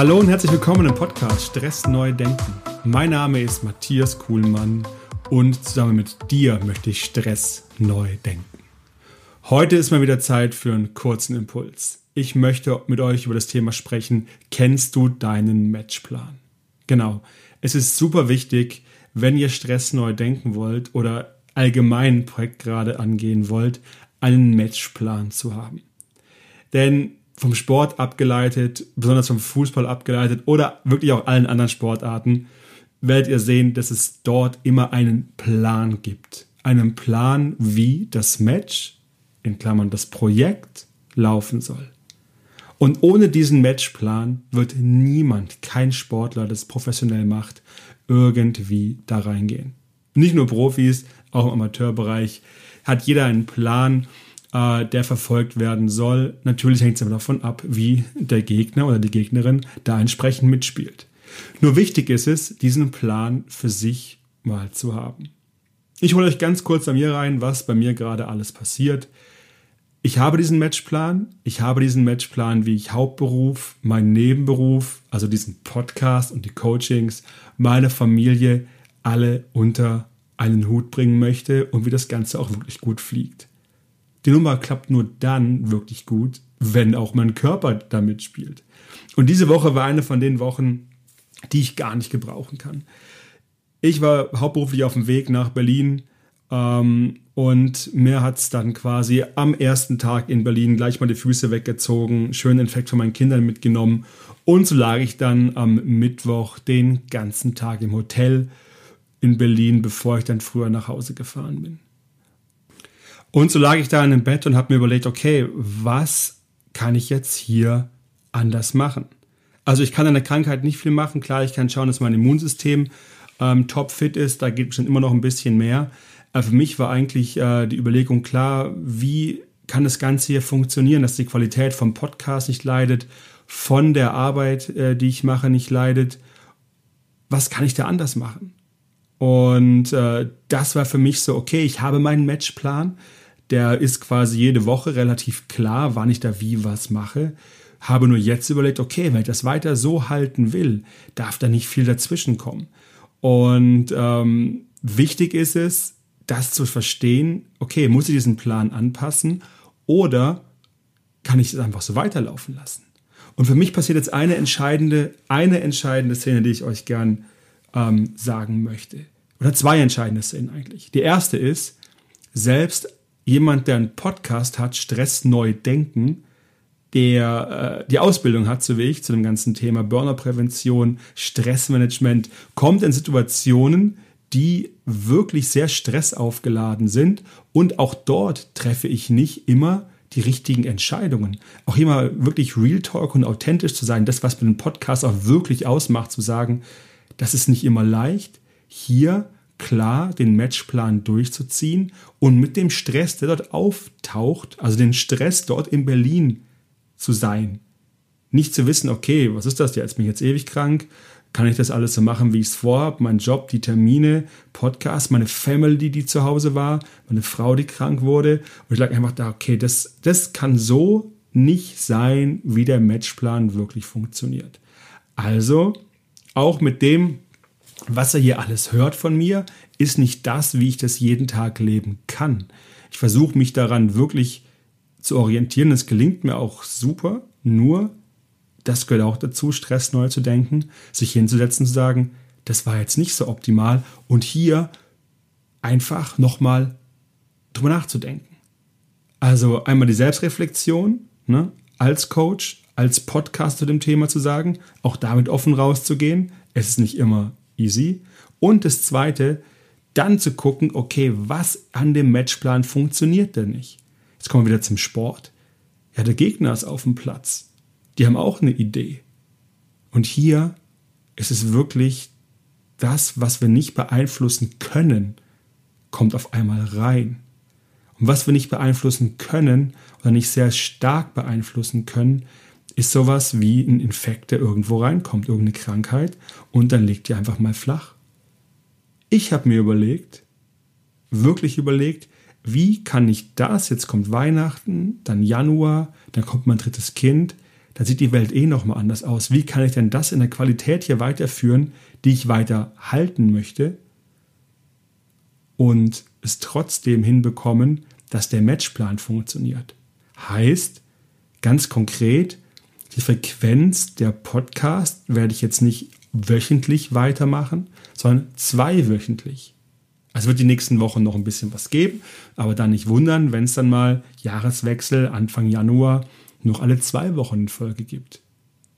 Hallo und herzlich willkommen im Podcast Stress neu denken. Mein Name ist Matthias Kuhlmann und zusammen mit dir möchte ich Stress neu denken. Heute ist mal wieder Zeit für einen kurzen Impuls. Ich möchte mit euch über das Thema sprechen. Kennst du deinen Matchplan? Genau. Es ist super wichtig, wenn ihr Stress neu denken wollt oder allgemein ein Projekt gerade angehen wollt, einen Matchplan zu haben. Denn vom Sport abgeleitet, besonders vom Fußball abgeleitet oder wirklich auch allen anderen Sportarten, werdet ihr sehen, dass es dort immer einen Plan gibt. Einen Plan, wie das Match, in Klammern das Projekt, laufen soll. Und ohne diesen Matchplan wird niemand, kein Sportler, das professionell macht, irgendwie da reingehen. Nicht nur Profis, auch im Amateurbereich hat jeder einen Plan, äh, der verfolgt werden soll. Natürlich hängt es aber davon ab, wie der Gegner oder die Gegnerin da entsprechend mitspielt. Nur wichtig ist es, diesen Plan für sich mal zu haben. Ich hole euch ganz kurz bei mir rein, was bei mir gerade alles passiert. Ich habe diesen Matchplan. Ich habe diesen Matchplan, wie ich Hauptberuf, meinen Nebenberuf, also diesen Podcast und die Coachings, meine Familie alle unter einen Hut bringen möchte und wie das Ganze auch wirklich gut fliegt. Die Nummer klappt nur dann wirklich gut, wenn auch mein Körper damit spielt. Und diese Woche war eine von den Wochen, die ich gar nicht gebrauchen kann. Ich war hauptberuflich auf dem Weg nach Berlin ähm, und mir hat es dann quasi am ersten Tag in Berlin gleich mal die Füße weggezogen, schönen Infekt von meinen Kindern mitgenommen und so lag ich dann am Mittwoch den ganzen Tag im Hotel in Berlin, bevor ich dann früher nach Hause gefahren bin. Und so lag ich da in dem Bett und habe mir überlegt, okay, was kann ich jetzt hier anders machen? Also ich kann an der Krankheit nicht viel machen. Klar, ich kann schauen, dass mein Immunsystem ähm, topfit ist. Da geht schon immer noch ein bisschen mehr. Aber für mich war eigentlich äh, die Überlegung klar, wie kann das Ganze hier funktionieren, dass die Qualität vom Podcast nicht leidet, von der Arbeit, äh, die ich mache, nicht leidet. Was kann ich da anders machen? Und äh, das war für mich so, okay, ich habe meinen Matchplan der ist quasi jede Woche relativ klar, wann ich da wie was mache. Habe nur jetzt überlegt, okay, wenn ich das weiter so halten will, darf da nicht viel dazwischen kommen. Und ähm, wichtig ist es, das zu verstehen, okay, muss ich diesen Plan anpassen oder kann ich es einfach so weiterlaufen lassen? Und für mich passiert jetzt eine entscheidende, eine entscheidende Szene, die ich euch gern ähm, sagen möchte. Oder zwei entscheidende Szenen eigentlich. Die erste ist, selbst jemand, der einen Podcast hat, Stress neu denken, der äh, die Ausbildung hat, so wie ich, zu dem ganzen Thema Burnerprävention, Stressmanagement, kommt in Situationen, die wirklich sehr stressaufgeladen sind. Und auch dort treffe ich nicht immer die richtigen Entscheidungen. Auch hier mal wirklich Real Talk und authentisch zu sein, das, was mit dem Podcast auch wirklich ausmacht, zu sagen, das ist nicht immer leicht. Hier klar den Matchplan durchzuziehen und mit dem Stress, der dort auftaucht, also den Stress dort in Berlin zu sein. Nicht zu wissen, okay, was ist das jetzt? Bin ich jetzt ewig krank? Kann ich das alles so machen, wie ich es vorhabe? Mein Job, die Termine, Podcast, meine Family, die zu Hause war, meine Frau, die krank wurde. Und ich lag einfach da, okay, das, das kann so nicht sein, wie der Matchplan wirklich funktioniert. Also, auch mit dem was er hier alles hört von mir, ist nicht das, wie ich das jeden Tag leben kann. Ich versuche mich daran wirklich zu orientieren. Es gelingt mir auch super. Nur, das gehört auch dazu, Stress neu zu denken, sich hinzusetzen, zu sagen, das war jetzt nicht so optimal und hier einfach nochmal drüber nachzudenken. Also einmal die Selbstreflexion ne, als Coach, als Podcast zu dem Thema zu sagen, auch damit offen rauszugehen. Es ist nicht immer easy. Und das Zweite, dann zu gucken, okay, was an dem Matchplan funktioniert denn nicht? Jetzt kommen wir wieder zum Sport. Ja, der Gegner ist auf dem Platz. Die haben auch eine Idee. Und hier ist es wirklich das, was wir nicht beeinflussen können, kommt auf einmal rein. Und was wir nicht beeinflussen können oder nicht sehr stark beeinflussen können, ist sowas wie ein Infekt, der irgendwo reinkommt, irgendeine Krankheit und dann liegt die einfach mal flach. Ich habe mir überlegt, wirklich überlegt, wie kann ich das, jetzt kommt Weihnachten, dann Januar, dann kommt mein drittes Kind, dann sieht die Welt eh nochmal anders aus. Wie kann ich denn das in der Qualität hier weiterführen, die ich weiter halten möchte und es trotzdem hinbekommen, dass der Matchplan funktioniert? Heißt, ganz konkret, die Frequenz der Podcast werde ich jetzt nicht wöchentlich weitermachen, sondern zweiwöchentlich. Also wird die nächsten Wochen noch ein bisschen was geben, aber dann nicht wundern, wenn es dann mal Jahreswechsel Anfang Januar noch alle zwei Wochen in Folge gibt.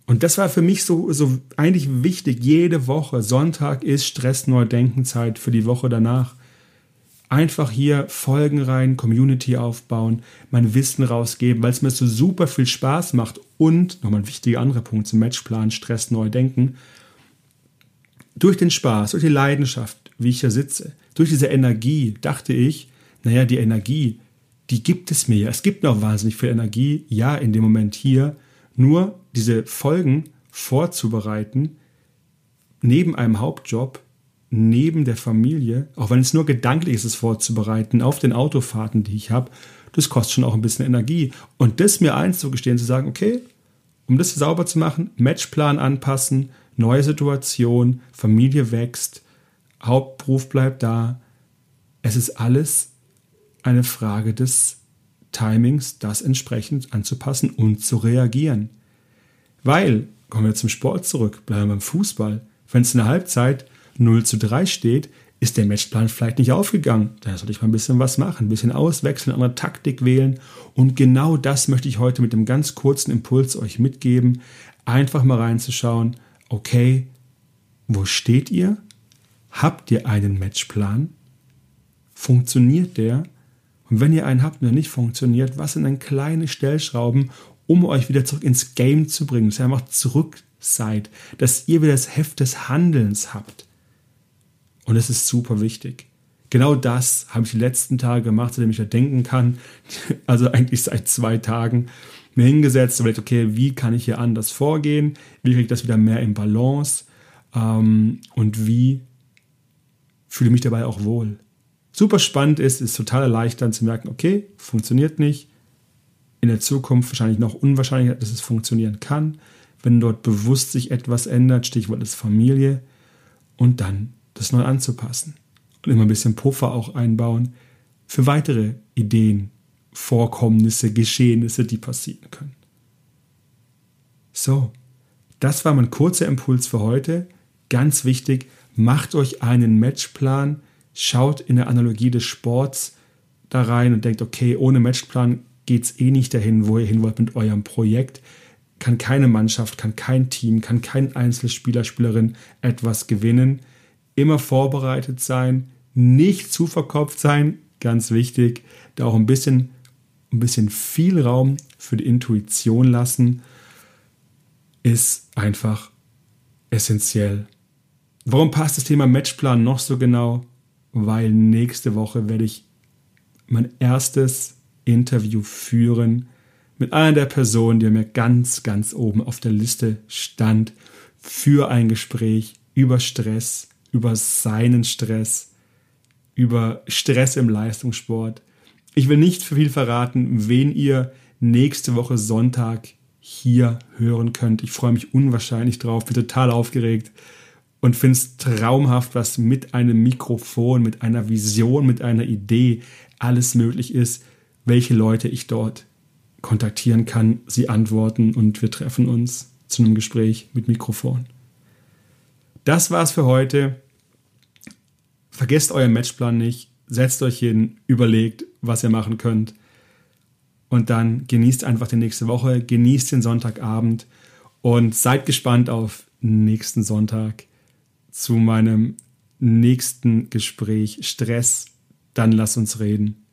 Und das war für mich so, so eigentlich wichtig. Jede Woche, Sonntag ist Stress Neudenkenzeit für die Woche danach. Einfach hier Folgen rein, Community aufbauen, mein Wissen rausgeben, weil es mir so super viel Spaß macht. Und nochmal ein wichtiger anderer Punkt zum Matchplan, Stress neu denken. Durch den Spaß, durch die Leidenschaft, wie ich hier sitze, durch diese Energie dachte ich, naja, die Energie, die gibt es mir ja. Es gibt noch wahnsinnig viel Energie, ja, in dem Moment hier. Nur diese Folgen vorzubereiten, neben einem Hauptjob, neben der Familie, auch wenn es nur gedanklich ist, es vorzubereiten, auf den Autofahrten, die ich habe, das kostet schon auch ein bisschen Energie. Und das mir einzugestehen, zu sagen, okay, um das sauber zu machen, Matchplan anpassen, neue Situation, Familie wächst, Hauptberuf bleibt da. Es ist alles eine Frage des Timings, das entsprechend anzupassen und zu reagieren. Weil, kommen wir zum Sport zurück, bleiben wir beim Fußball, wenn es in der Halbzeit 0 zu 3 steht, ist der Matchplan vielleicht nicht aufgegangen. Da sollte ich mal ein bisschen was machen, ein bisschen auswechseln, eine Taktik wählen. Und genau das möchte ich heute mit dem ganz kurzen Impuls euch mitgeben. Einfach mal reinzuschauen, okay, wo steht ihr? Habt ihr einen Matchplan? Funktioniert der? Und wenn ihr einen habt und der nicht funktioniert, was sind dann kleine Stellschrauben, um euch wieder zurück ins Game zu bringen, dass ihr einfach zurück seid, dass ihr wieder das Heft des Handelns habt. Und es ist super wichtig. Genau das habe ich die letzten Tage gemacht, seitdem ich ja denken kann. Also eigentlich seit zwei Tagen mir hingesetzt und überlegt, okay, wie kann ich hier anders vorgehen? Wie kriege ich das wieder mehr in Balance? Ähm, und wie fühle mich dabei auch wohl. Super spannend ist, ist total erleichternd zu merken, okay, funktioniert nicht. In der Zukunft wahrscheinlich noch unwahrscheinlicher, dass es funktionieren kann. Wenn dort bewusst sich etwas ändert, Stichwort ist Familie, und dann das neu anzupassen. Und immer ein bisschen Puffer auch einbauen für weitere Ideen, Vorkommnisse, Geschehnisse, die passieren können. So, das war mein kurzer Impuls für heute. Ganz wichtig, macht euch einen Matchplan, schaut in der Analogie des Sports da rein und denkt, okay, ohne Matchplan geht es eh nicht dahin, wo ihr hin wollt mit eurem Projekt. Kann keine Mannschaft, kann kein Team, kann kein Einzelspieler, Spielerin etwas gewinnen. Immer vorbereitet sein, nicht zu verkopft sein, ganz wichtig. Da auch ein bisschen, ein bisschen viel Raum für die Intuition lassen, ist einfach essentiell. Warum passt das Thema Matchplan noch so genau? Weil nächste Woche werde ich mein erstes Interview führen mit einer der Personen, die mir ganz, ganz oben auf der Liste stand für ein Gespräch über Stress, über seinen Stress, über Stress im Leistungssport. Ich will nicht viel verraten, wen ihr nächste Woche Sonntag hier hören könnt. Ich freue mich unwahrscheinlich drauf, bin total aufgeregt und finde es traumhaft, was mit einem Mikrofon, mit einer Vision, mit einer Idee alles möglich ist, welche Leute ich dort kontaktieren kann, sie antworten und wir treffen uns zu einem Gespräch mit Mikrofon. Das war's für heute. Vergesst euren Matchplan nicht, setzt euch hin, überlegt, was ihr machen könnt und dann genießt einfach die nächste Woche, genießt den Sonntagabend und seid gespannt auf nächsten Sonntag zu meinem nächsten Gespräch Stress, dann lass uns reden.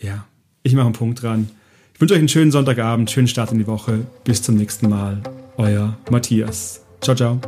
Ja, ich mache einen Punkt dran. Ich wünsche euch einen schönen Sonntagabend, schönen Start in die Woche. Bis zum nächsten Mal. Euer Matthias. Ciao, ciao.